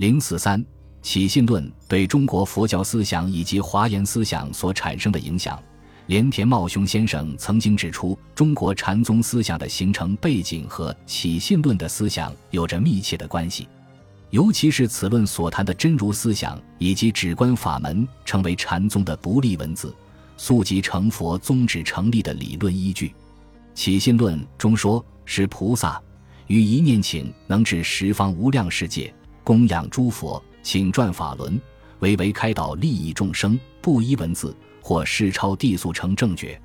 零四三起信论对中国佛教思想以及华严思想所产生的影响，连田茂雄先生曾经指出，中国禅宗思想的形成背景和起信论的思想有着密切的关系，尤其是此论所谈的真如思想以及止观法门，成为禅宗的独立文字，速即成佛宗旨成立的理论依据。起信论中说，是菩萨于一念请能至十方无量世界供养诸佛，请转法轮，唯唯开导利益众生，不依文字或世超地速成正觉。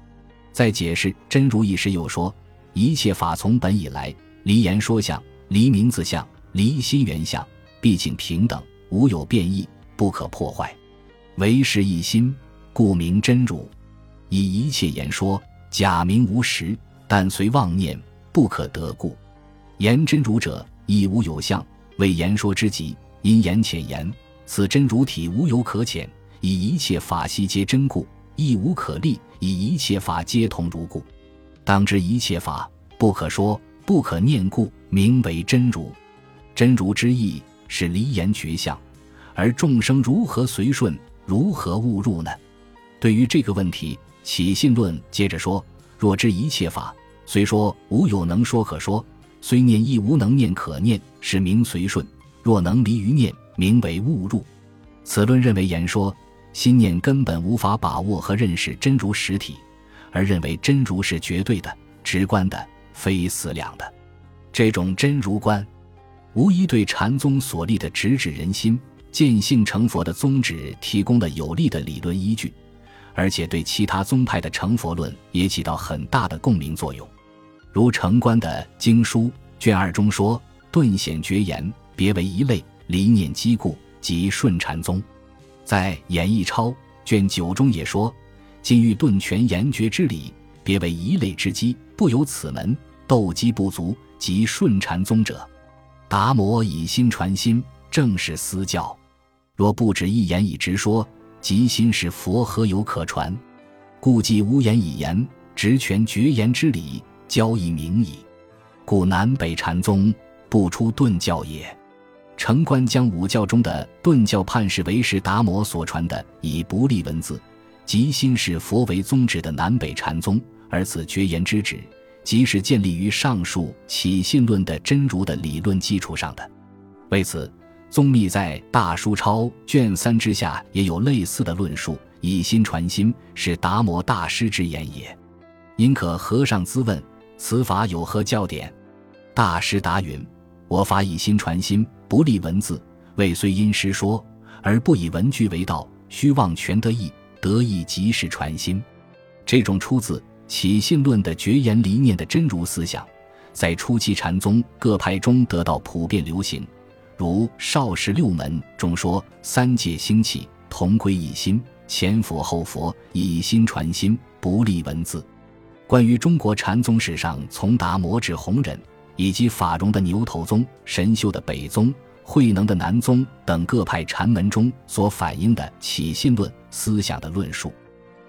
在解释真如意时，又说一切法从本以来，离言说相，离名字相，离心缘相，毕竟平等，无有变异，不可破坏，唯是一心，故名真如。以一切言说，假名无实。但随妄念不可得故，言真如者亦无有相，为言说之极。因言浅言，此真如体无有可浅。以一切法悉皆真故，亦无可立。以一切法皆同如故，当知一切法不可说不可念故，名为真如。真如之意是离言绝相，而众生如何随顺，如何误入呢？对于这个问题，起信论接着说。若知一切法，虽说无有能说可说，虽念亦无能念可念，是名随顺；若能离于念，名为误入。此论认为言说心念根本无法把握和认识真如实体，而认为真如是绝对的、直观的，非思量的。这种真如观，无疑对禅宗所立的直指人心、见性成佛的宗旨提供了有力的理论依据。而且对其他宗派的成佛论也起到很大的共鸣作用，如成观的《经书》卷二中说：“顿显绝言，别为一类，离念积固，即顺禅宗。”在《演义钞》卷九中也说：“今欲顿全言绝之理，别为一类之机，不由此门，斗机不足，即顺禅宗者。达摩以心传心，正是私教。若不止一言以直说。”即心是佛，何有可传？故既无言以言，直权绝言之理，交以明矣。故南北禅宗不出顿教也。城关将五教中的顿教判释为是达摩所传的以不立文字，即心是佛为宗旨的南北禅宗，而此绝言之旨，即是建立于上述起信论的真如的理论基础上的。为此。宗密在《大书钞》卷三之下也有类似的论述：“以心传心，是达摩大师之言也。”因可和尚咨问：“此法有何教典？”大师答云：“我法以心传心，不立文字，未虽因师说，而不以文句为道，虚妄全得意，得意即是传心。”这种出自起信论的绝言离念的真如思想，在初期禅宗各派中得到普遍流行。如少时六门中说：“三界兴起，同归一心；前佛后佛，以心传心，不立文字。”关于中国禅宗史上从达摩至弘忍，以及法融的牛头宗、神秀的北宗、慧能的南宗等各派禅门中所反映的起信论思想的论述，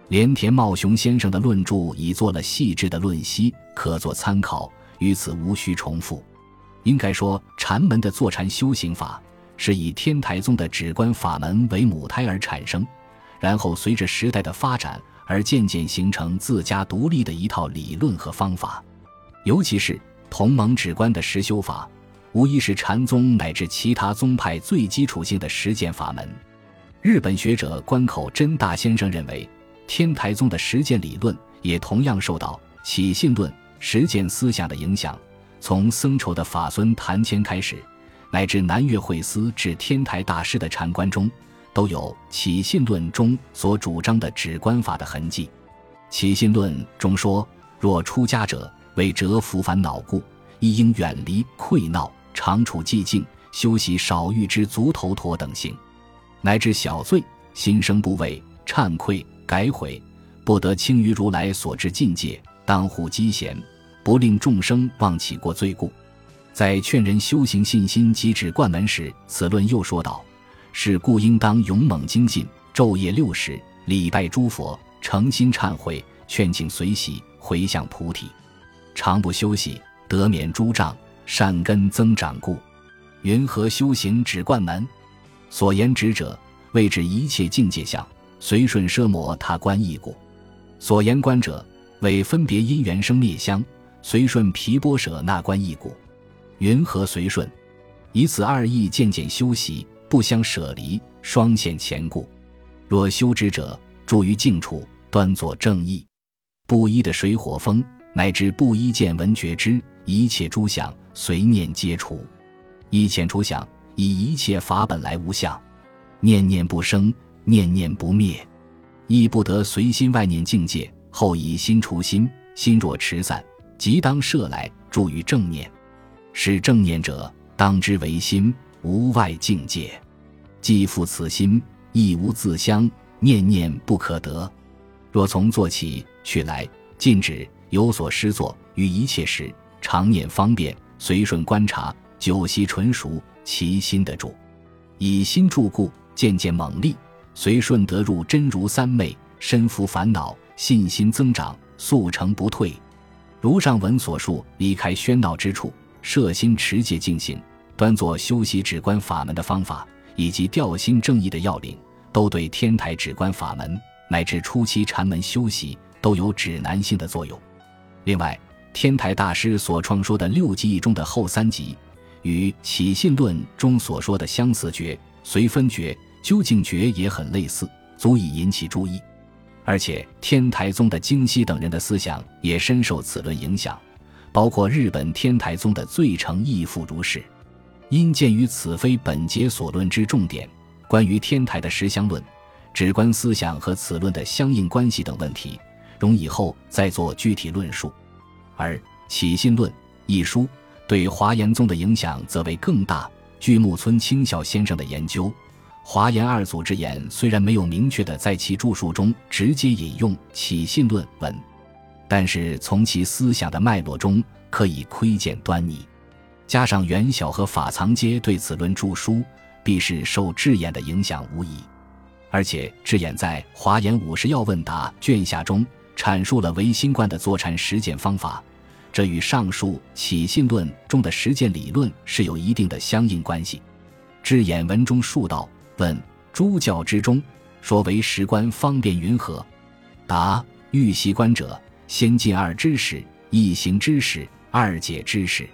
连田茂雄先生的论著已做了细致的论析，可作参考，于此无需重复。应该说，禅门的坐禅修行法是以天台宗的止观法门为母胎而产生，然后随着时代的发展而渐渐形成自家独立的一套理论和方法。尤其是同盟止观的实修法，无疑是禅宗乃至其他宗派最基础性的实践法门。日本学者关口真大先生认为，天台宗的实践理论也同样受到起信论实践思想的影响。从僧稠的法孙谭谦开始，乃至南岳慧思至天台大师的禅观中，都有起信论中所主张的止观法的痕迹。起信论中说：“若出家者为折伏烦恼故，亦应远离溃闹，常处寂静，修习少欲之足头陀等行，乃至小罪心生不畏，忏愧改悔，不得轻于如来所知境界，当护机贤。”不令众生忘起过罪故，在劝人修行信心及止观门时，此论又说道：是故应当勇猛精进，昼夜六时礼拜诸佛，诚心忏悔，劝请随喜，回向菩提，常不休息，得免诸障，善根增长故。云何修行止观门？所言指者，谓指一切境界相，随顺奢摩他观异故；所言观者，为分别因缘生灭相，随顺毗波舍那观异故。云何随顺？以此二义渐渐修习，不相舍离，双现前故。若修之者，住于静处，端坐正义，不依的水火风，乃至不依见闻觉知，一切诸相随念皆除，一遣除相，以一切法本来无相，念念不生，念念不灭，亦不得随心外念境界。后以心除心，心若持散，即当摄来，住于正念。是正念者，当知为心，无外境界。既复此心。亦无自相，念念不可得。若从坐起，去来，禁止，有所失作，于一切时，常念方便，随顺观察，久习纯熟，其心得住。以心住故，渐渐猛力，随顺得入真如三昧，身服烦恼，信心增长，速成不退。如上文所述，离开喧闹之处，摄心持戒静行，端坐修习止观法门的方法，以及调心正义的要领。都对天台止观法门乃至初期禅门修习都有指南性的作用。另外，天台大师所创说的六集义中的后三集，与起信论中所说的相似觉、随分觉、究竟觉也很类似，足以引起注意。而且，天台宗的京西等人的思想也深受此论影响，包括日本天台宗的最成义父如是。因鉴于此非本节所论之重点。关于天台的实相论、止观思想和此论的相应关系等问题，容以后再做具体论述。而《起信论》一书对华严宗的影响则为更大。据木村清孝先生的研究，华严二祖之言虽然没有明确的在其著述中直接引用《起信论》文，但是从其思想的脉络中可以窥见端倪。加上元晓和法藏皆对此论著书。必是受智眼的影响无疑，而且智眼在《华严五十要问答》卷下中阐述了唯心观的坐禅实践方法，这与上述《起信论》中的实践理论是有一定的相应关系。智眼文中述道：“问诸教之中，说为实观方便云何？答：欲习观者，先进二知识：一行知识，二解知识，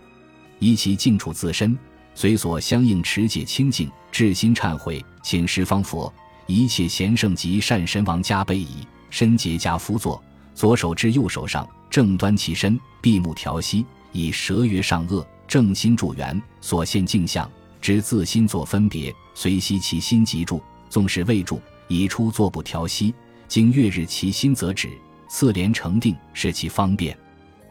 以其静处自身。”随所相应持戒清净，至心忏悔，请十方佛一切贤圣及善神王加被倚，身结加趺坐，左手至右手上，正端其身，闭目调息，以舌曰上颚，正心助缘，所现镜像，知自心作分别，随息其心即住，纵使未住，已出坐不调息，经月日其心则止，次连成定，是其方便。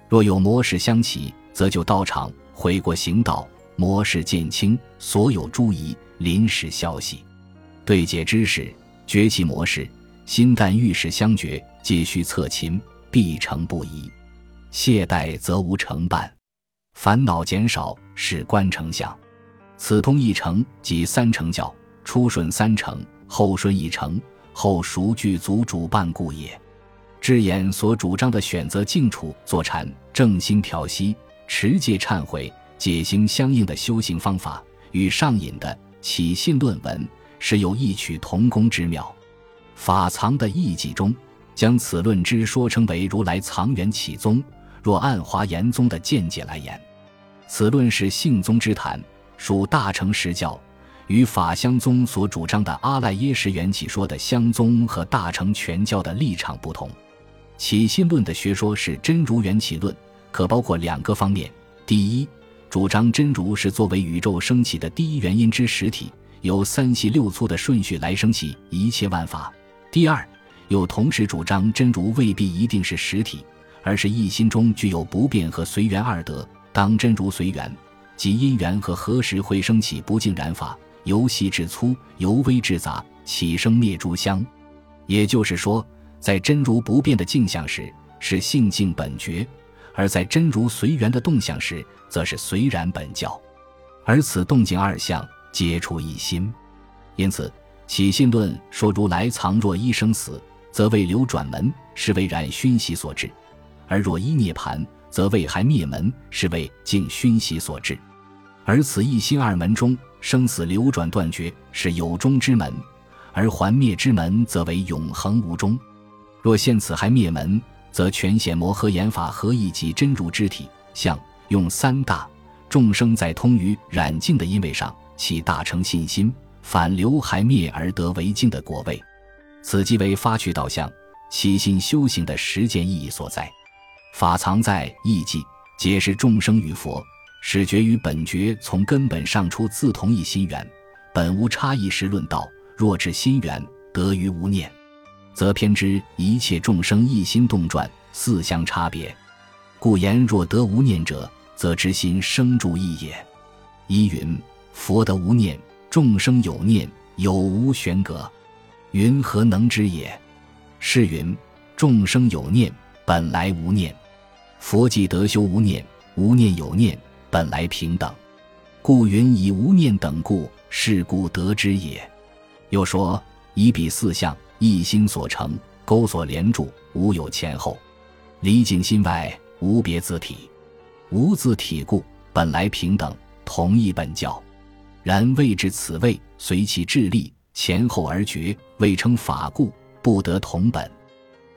若有魔事相起，则就道场悔过行道。模式渐清，所有诸疑临时消息，对解知识，崛起模式，心淡遇事相决，皆需侧勤，必成不疑。懈怠则无成办，烦恼减少，是观成相。此通一成，即三成教，初顺三成，后顺一成，后熟具足主办故也。智眼所主张的选择静处坐禅，正心调息，持戒忏悔。解行相应的修行方法，与上引的起信论文是有异曲同工之妙。法藏的义记中，将此论之说称为如来藏缘起宗。若按华严宗的见解来言，此论是性宗之谈，属大乘实教，与法相宗所主张的阿赖耶识缘起说的相宗和大乘全教的立场不同。起信论的学说是真如缘起论，可包括两个方面：第一，主张真如是作为宇宙升起的第一原因之实体，由三细六粗的顺序来升起一切万法。第二，又同时主张真如未必一定是实体，而是一心中具有不变和随缘二德。当真如随缘，即因缘和何时会升起不净然法，由细至粗，由微至杂，起生灭诸相。也就是说，在真如不变的镜像时，是性净本觉。而在真如随缘的动向时，则是随然本教，而此动静二相皆出一心。因此，起信论说如来藏若一生死，则为流转门，是为染熏习所致；而若一涅盘，则为还灭门，是为净熏习所致。而此一心二门中，生死流转断绝，是有终之门；而还灭之门，则为永恒无终。若现此还灭门，则全显摩诃言法合一即真如之体相，用三大众生在通于染净的因位上，其大成信心，反流还灭而得为净的果位。此即为发趣导向起心修行的实践意义所在。法藏在意记，皆是众生与佛始觉与本觉从根本上出自同一心源，本无差异时论道。若至心源得于无念，则偏知一切众生一心动转，四相差别。故言若得无念者，则知心生住意也。一云佛得无念，众生有念，有无悬隔。云何能知也？是云众生有念，本来无念；佛既得修无念，无念有念，本来平等。故云以无念等故，是故得之也。又说以彼四相一心所成，钩索连住，无有前后，离境心外，无别自体，无自体故，本来平等，同一本教。然未至此位，随其智力。前后而绝，未称法故，不得同本。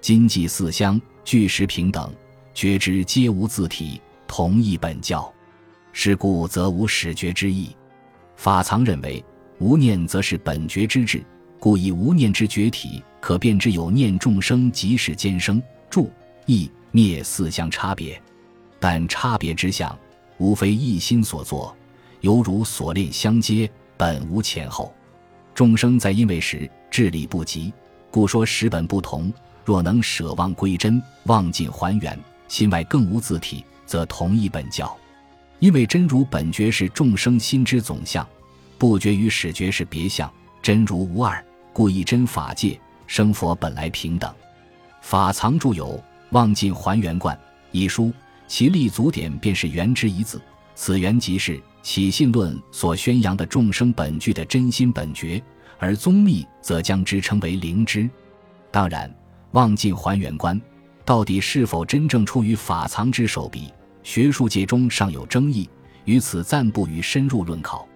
今既四相俱实平等，觉知皆无自体，同一本教。是故则无始觉之意。法藏认为无念则是本觉之智，故以无念之觉体，可辨之有念众生即是兼生住意灭四相差别。但差别之相，无非一心所作，犹如锁链相接，本无前后。众生在因为时智力不及，故说实本不同。若能舍妄归真，忘尽还原，心外更无自体，则同一本教。因为真如本觉是众生心之总相，不觉与始觉是别相，真如无二，故一真法界生佛本来平等。法藏著有《忘尽还原观》一书，其立足点便是“缘”之一字，此缘即是。起信论所宣扬的众生本具的真心本觉，而宗密则将之称为灵知。当然，望尽还原观到底是否真正出于法藏之手笔，学术界中尚有争议，于此暂不予深入论考。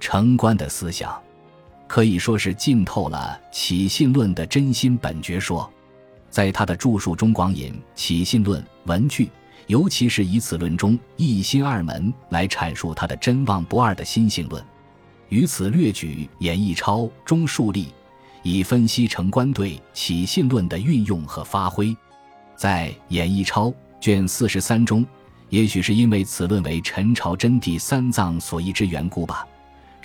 成观的思想可以说是浸透了起信论的真心本觉说，在他的著述中广引起信论文句。尤其是以此论中一心二门来阐述他的真妄不二的心性论，于此略举演义超中数例，以分析成观对起信论的运用和发挥。在演义超卷四十三中，也许是因为此论为陈朝真谛三藏所译之缘故吧，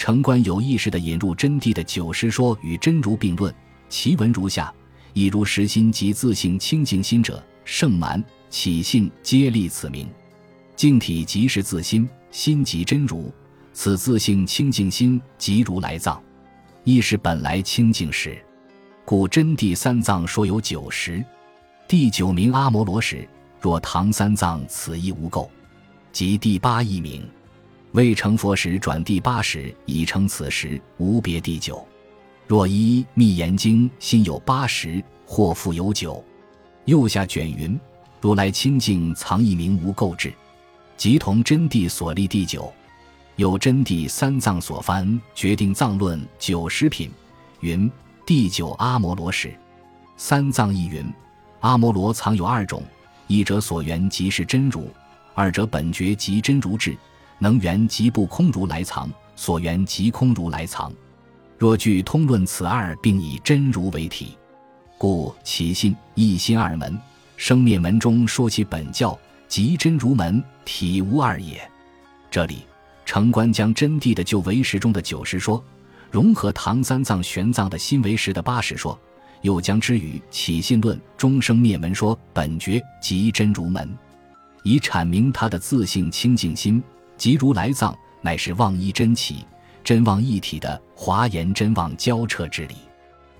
成观有意识地引入真谛的九实说与真如并论，其文如下：亦如实心及自性清净心者，圣蛮。起信皆立此名，净体即是自心，心即真如，此自性清净心即如来藏，亦是本来清净时。故真谛三藏说有九十，第九名阿摩罗时，若唐三藏此亦无垢，即第八一名。未成佛时转第八时，已成此时无别第九。若依密言经心有八十，或复有九。右下卷云。如来清净藏一名无垢智，即同真谛所立第九。有真谛三藏所翻决定藏论九十品，云第九阿摩罗时，三藏亦云阿摩罗藏有二种，一者所缘即是真如，二者本觉即真如智，能缘即不空如来藏，所缘即空如来藏。若据通论此二，并以真如为体，故其心一心二门。生灭门中说起本教，即真如门，体无二也。这里，城关将真谛的旧唯识中的九十说，融合唐三藏玄奘的新唯识的八十说，又将之与起信论终生灭门说本觉即真如门，以阐明他的自性清净心即如来藏，乃是妄一真起、真妄一体的华严真妄交彻之理。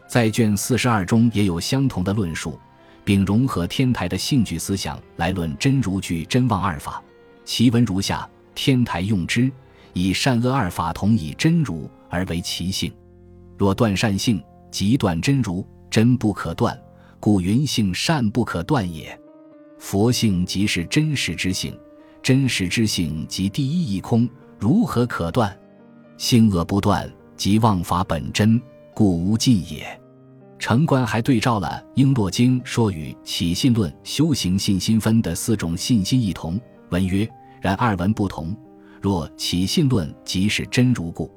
在卷四十二中也有相同的论述。并融合天台的性具思想来论真如具真妄二法，其文如下：天台用之，以善恶二法同以真如而为其性。若断善性，即断真如，真不可断，故云性善不可断也。佛性即是真实之性，真实之性即第一义空，如何可断？心恶不断，即妄法本真，故无尽也。城关还对照了《璎珞经》说与起信论修行信心分的四种信心异同，文曰：然二文不同。若起信论即是真如故。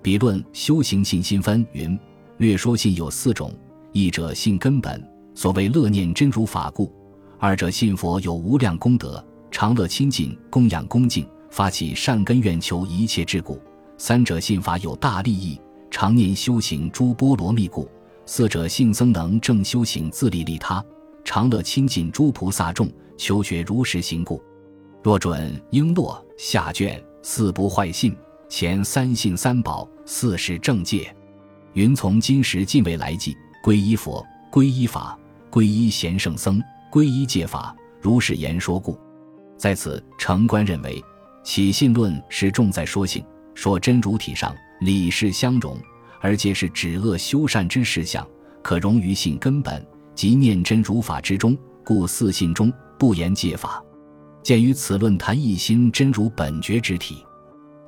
彼论修行信心分云：略说信有四种，一者信根本，所谓乐念真如法故；二者信佛有无量功德，常乐亲近，供养恭敬，发起善根愿求一切之故；三者信法有大利益，常念修行诸波罗蜜故。四者性僧能正修行自利利他，常乐亲近诸菩萨众，求学如实行故。若准璎珞下卷四不坏信，前三信三宝，四是正戒。云从今时尽未来际，皈依佛，皈依法，皈依贤圣僧，皈依戒法，如是言说故。在此，城关认为起信论是重在说性，说真如体上理事相容。而皆是止恶修善之事项，可融于性根本即念真如法之中，故四信中不言戒法。鉴于此论谈一心真如本觉之体，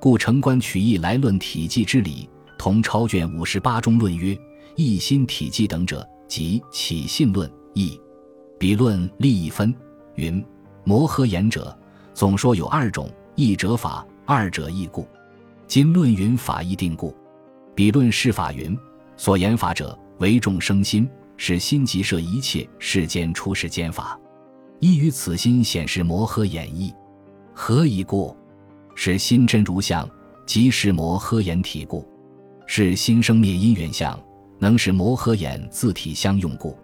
故城关取义来论体寂之理，同超卷五十八中论曰：一心体寂等者，即起信论义。彼论立一分云：摩诃言者，总说有二种，一者法，二者义故。今论云法义定故。彼论释法云：所言法者，为众生心，使心即摄一切世间出世间法。依于此心显示摩诃演义，何以故？是心真如相，即是摩诃眼体故。是心生灭因缘相，能使摩诃眼自体相用故。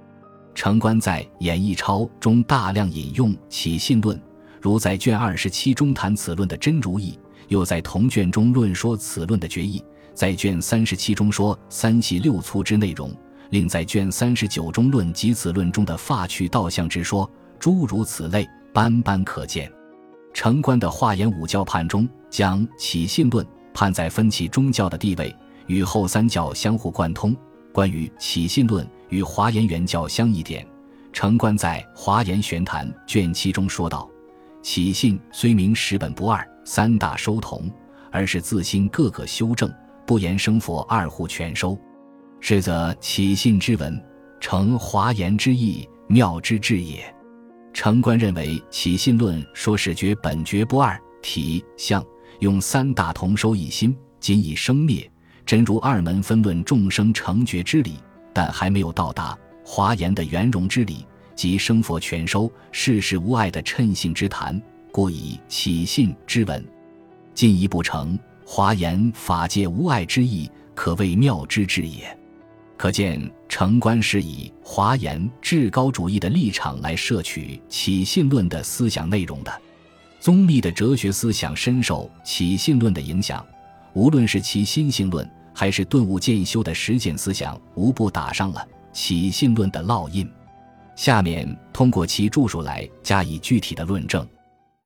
城关在《演义钞》中大量引用起信论，如在卷二十七中谈此论的真如意，又在同卷中论说此论的决意。在卷三十七中说三气六粗之内容，另在卷三十九中论及此论中的发趣道相之说，诸如此类，斑斑可见。城关的华严五教判中，将起信论判在分歧宗教的地位，与后三教相互贯通。关于起信论与华严原教相异点，城关在《华严玄谈》卷七中说道：起信虽名十本不二，三大收同，而是自心各个修正。不言生佛二护全收，是则起信之文，成华严之意，妙之至也。城关认为起信论说是觉本觉不二体相，用三大同收一心，仅以生灭真如二门分论众生成觉之理，但还没有到达华严的圆融之理即生佛全收世事无碍的称性之谈，故以起信之文进一步成。华严法界无碍之意，可谓妙之至也。可见城观是以华严至高主义的立场来摄取起信论的思想内容的。宗密的哲学思想深受起信论的影响，无论是其心性论，还是顿悟渐修的实践思想，无不打上了起信论的烙印。下面通过其著述来加以具体的论证。